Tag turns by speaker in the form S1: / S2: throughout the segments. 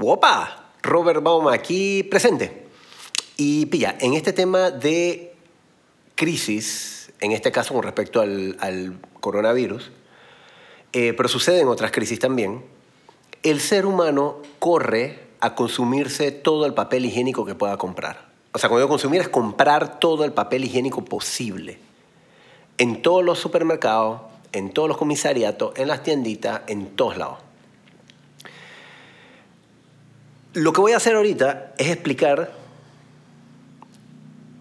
S1: ¡Wopa! Robert Baum aquí presente. Y pilla, en este tema de crisis, en este caso con respecto al, coronavirus, eh, pero sucede en otras crisis también, el ser humano corre a consumirse todo el papel higiénico que pueda comprar. O sea, cuando digo consumir es comprar todo el papel higiénico posible. En todos los supermercados, en todos los comisariatos, en las tienditas, en todos lados. Lo que voy a hacer ahorita es explicar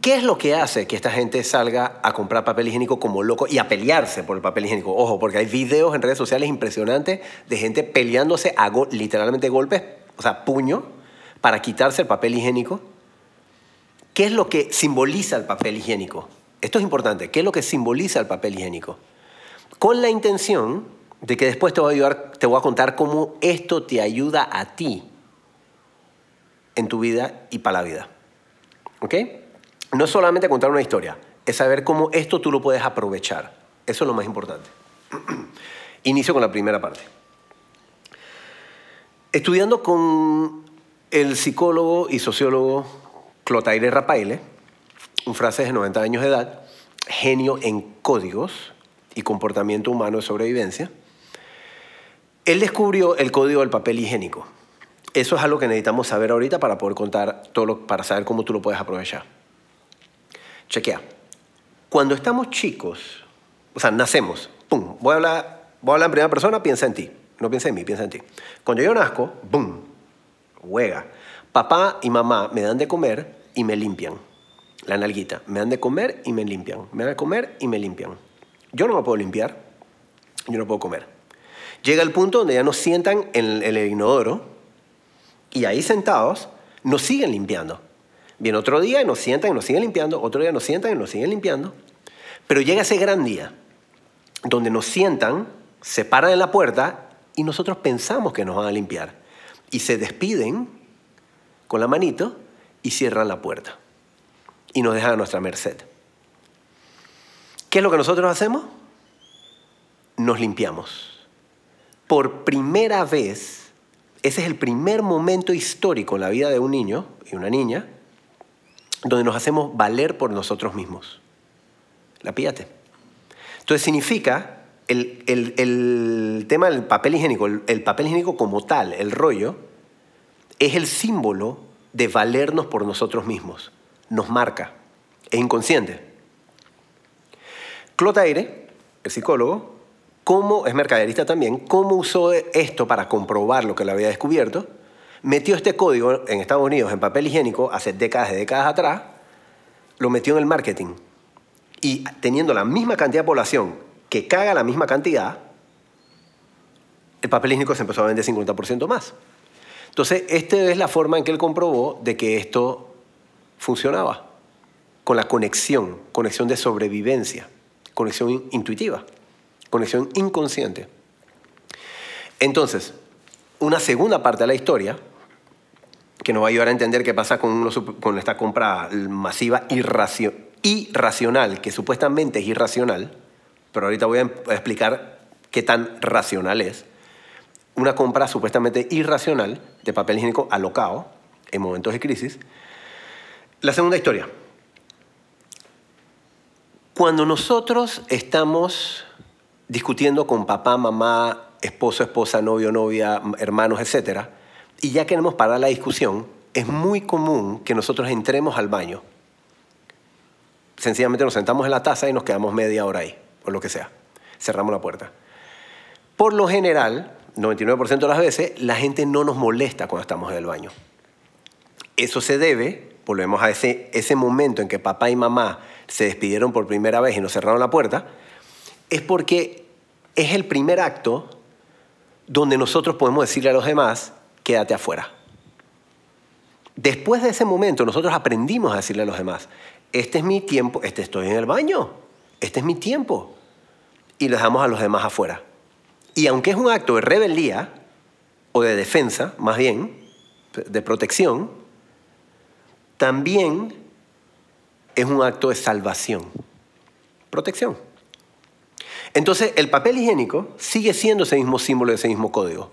S1: qué es lo que hace que esta gente salga a comprar papel higiénico como loco y a pelearse por el papel higiénico. Ojo, porque hay videos en redes sociales impresionantes de gente peleándose a literalmente golpes, o sea, puño, para quitarse el papel higiénico. ¿Qué es lo que simboliza el papel higiénico? Esto es importante. ¿Qué es lo que simboliza el papel higiénico? Con la intención de que después te voy a te voy a contar cómo esto te ayuda a ti en tu vida y para la vida. ¿Ok? No es solamente contar una historia, es saber cómo esto tú lo puedes aprovechar. Eso es lo más importante. Inicio con la primera parte. Estudiando con el psicólogo y sociólogo Clotaire Rapaile, un francés de 90 años de edad, genio en códigos y comportamiento humano de sobrevivencia, él descubrió el código del papel higiénico eso es algo que necesitamos saber ahorita para poder contar todo lo, para saber cómo tú lo puedes aprovechar. Chequea. Cuando estamos chicos, o sea, nacemos, pum, voy a hablar, voy a hablar en primera persona, piensa en ti. No piensa en mí, piensa en ti. Cuando yo nazco, boom, juega. Papá y mamá me dan de comer y me limpian. La nalguita. Me dan de comer y me limpian. Me dan de comer y me limpian. Yo no me puedo limpiar. Yo no puedo comer. Llega el punto donde ya nos sientan en el inodoro y ahí sentados nos siguen limpiando. Viene otro día y nos sientan y nos siguen limpiando, otro día nos sientan y nos siguen limpiando. Pero llega ese gran día donde nos sientan, se paran en la puerta y nosotros pensamos que nos van a limpiar. Y se despiden con la manito y cierran la puerta. Y nos dejan a nuestra merced. ¿Qué es lo que nosotros hacemos? Nos limpiamos. Por primera vez ese es el primer momento histórico en la vida de un niño y una niña donde nos hacemos valer por nosotros mismos. La píate. Entonces significa el, tema del papel higiénico, el, papel higiénico como tal, el rollo, es el símbolo de valernos por nosotros mismos. Nos marca. Es inconsciente. Clotaire, el psicólogo, cómo, es mercaderista también, cómo usó esto para comprobar lo que le había descubierto, metió este código en Estados Unidos en papel higiénico hace décadas y décadas atrás, lo metió en el marketing. Y teniendo la misma cantidad de población que caga la misma cantidad, el papel higiénico se empezó a vender 50% más. Entonces, esta es la forma en que él comprobó de que esto funcionaba, con la conexión, conexión de sobrevivencia, conexión intuitiva conexión inconsciente. Entonces, una segunda parte de la historia, que nos va a ayudar a entender qué pasa con, esta compra masiva irracional, que supuestamente es irracional, pero ahorita voy a explicar qué tan racional es. Una compra supuestamente irracional de papel higiénico alocado en momentos de crisis. La segunda historia. Cuando nosotros estamos discutiendo con papá, mamá, esposo, esposa, novio, novia, hermanos, etc. Y ya queremos parar la discusión, es muy común que nosotros entremos al baño. Sencillamente nos sentamos en la taza y nos quedamos media hora ahí, o lo que sea. Cerramos la puerta. Por lo general, 99% de las veces, la gente no nos molesta cuando estamos en el baño. Eso se debe, volvemos a ese, ese momento en que papá y mamá se despidieron por primera vez y nos cerraron la puerta, es porque es el primer acto donde nosotros podemos decirle a los demás, quédate afuera. Después de ese momento nosotros aprendimos a decirle a los demás, este es mi tiempo, este estoy en el baño, este es mi tiempo. Y le dejamos a los demás afuera. Y aunque es un acto de rebeldía, o de defensa, más bien, de protección, también es un acto de salvación, protección. Entonces, el papel higiénico sigue siendo ese mismo símbolo, ese mismo código.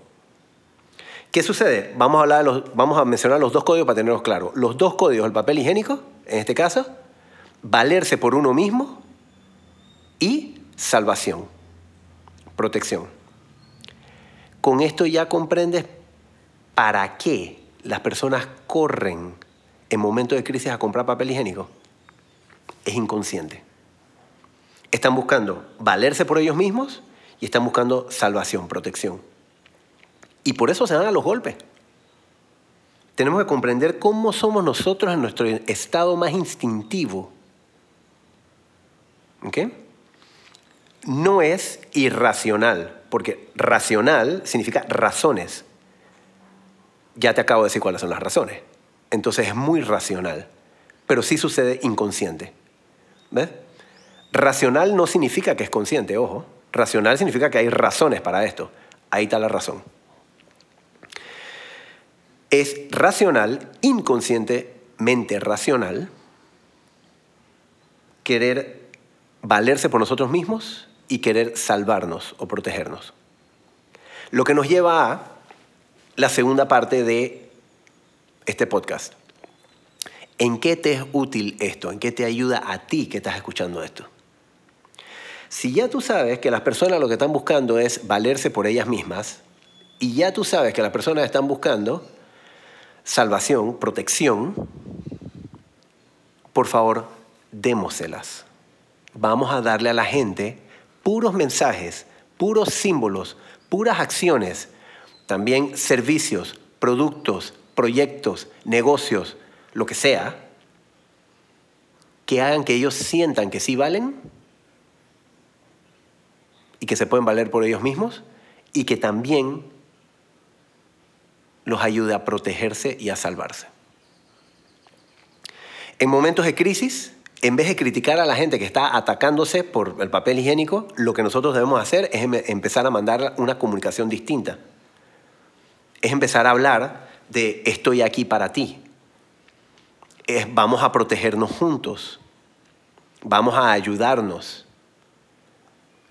S1: ¿Qué sucede? Vamos a, vamos a mencionar los dos códigos para tenerlos claros. Los dos códigos, el papel higiénico, en este caso, valerse por uno mismo y salvación, protección. Con esto ya comprendes para qué las personas corren en momentos de crisis a comprar papel higiénico. Es inconsciente. Están buscando valerse por ellos mismos y están buscando salvación, protección. Y por eso se dan a los golpes. Tenemos que comprender cómo somos nosotros en nuestro estado más instintivo. ¿Ok? No es irracional, porque racional significa razones. Ya te acabo de decir cuáles son las razones. Entonces es muy racional, pero sí sucede inconsciente. ¿Ves? Racional no significa que es consciente, ojo. Racional significa que hay razones para esto. Ahí está la razón. Es racional, inconscientemente racional, querer valerse por nosotros mismos y querer salvarnos o protegernos. Lo que nos lleva a la segunda parte de este podcast. ¿En qué te es útil esto? ¿En qué te ayuda a ti que estás escuchando esto? Si ya tú sabes que las personas lo que están buscando es valerse por ellas mismas, y ya tú sabes que las personas están buscando salvación, protección, por favor, démoselas. Vamos a darle a la gente puros mensajes, puros símbolos, puras acciones, también servicios, productos, proyectos, negocios, lo que sea, que hagan que ellos sientan que sí valen y que se pueden valer por ellos mismos y que también los ayude a protegerse y a salvarse. En momentos de crisis, en vez de criticar a la gente que está atacándose por el papel higiénico, lo que nosotros debemos hacer es em- empezar a mandar una comunicación distinta. Es empezar a hablar de estoy aquí para ti. Es vamos a protegernos juntos. Vamos a ayudarnos.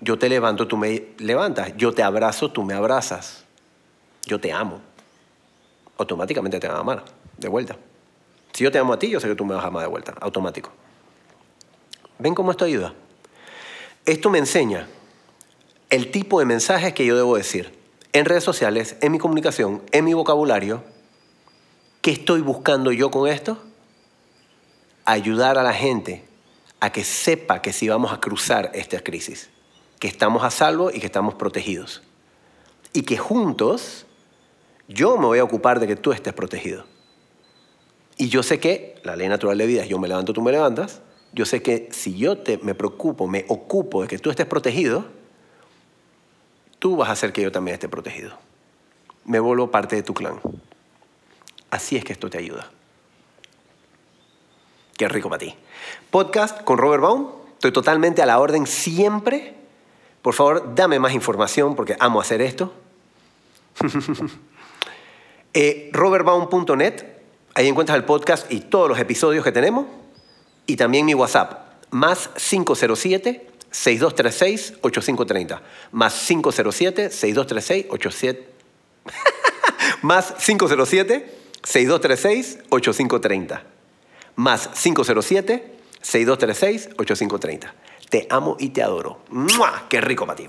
S1: Yo te levanto, tú me levantas. Yo te abrazo, tú me abrazas. Yo te amo. Automáticamente te van a amar de vuelta. Si yo te amo a ti, yo sé que tú me vas a amar de vuelta. Automático. ¿Ven cómo esto ayuda? Esto me enseña el tipo de mensajes que yo debo decir en redes sociales, en mi comunicación, en mi vocabulario. ¿Qué estoy buscando yo con esto? Ayudar a la gente a que sepa que si vamos a cruzar esta crisis, que estamos a salvo y que estamos protegidos. Y que juntos yo me voy a ocupar de que tú estés protegido. Y yo sé que la ley natural de vida es yo me levanto, tú me levantas. Yo sé que si yo te, me preocupo, me ocupo de que tú estés protegido, tú vas a hacer que yo también esté protegido. Me vuelvo parte de tu clan. Así es que esto te ayuda. Qué rico para ti. Podcast con Robert Baum. Estoy totalmente a la orden siempre. Por favor, dame más información porque amo hacer esto. eh, robertbaum.net. Ahí encuentras el podcast y todos los episodios que tenemos. Y también mi WhatsApp. Más 507 6236-8530. Más 507-6236-87... más 507-6236-8530. Más 507-6236-8530. Te amo y te adoro. ¡Mua! ¡Qué rico para ti!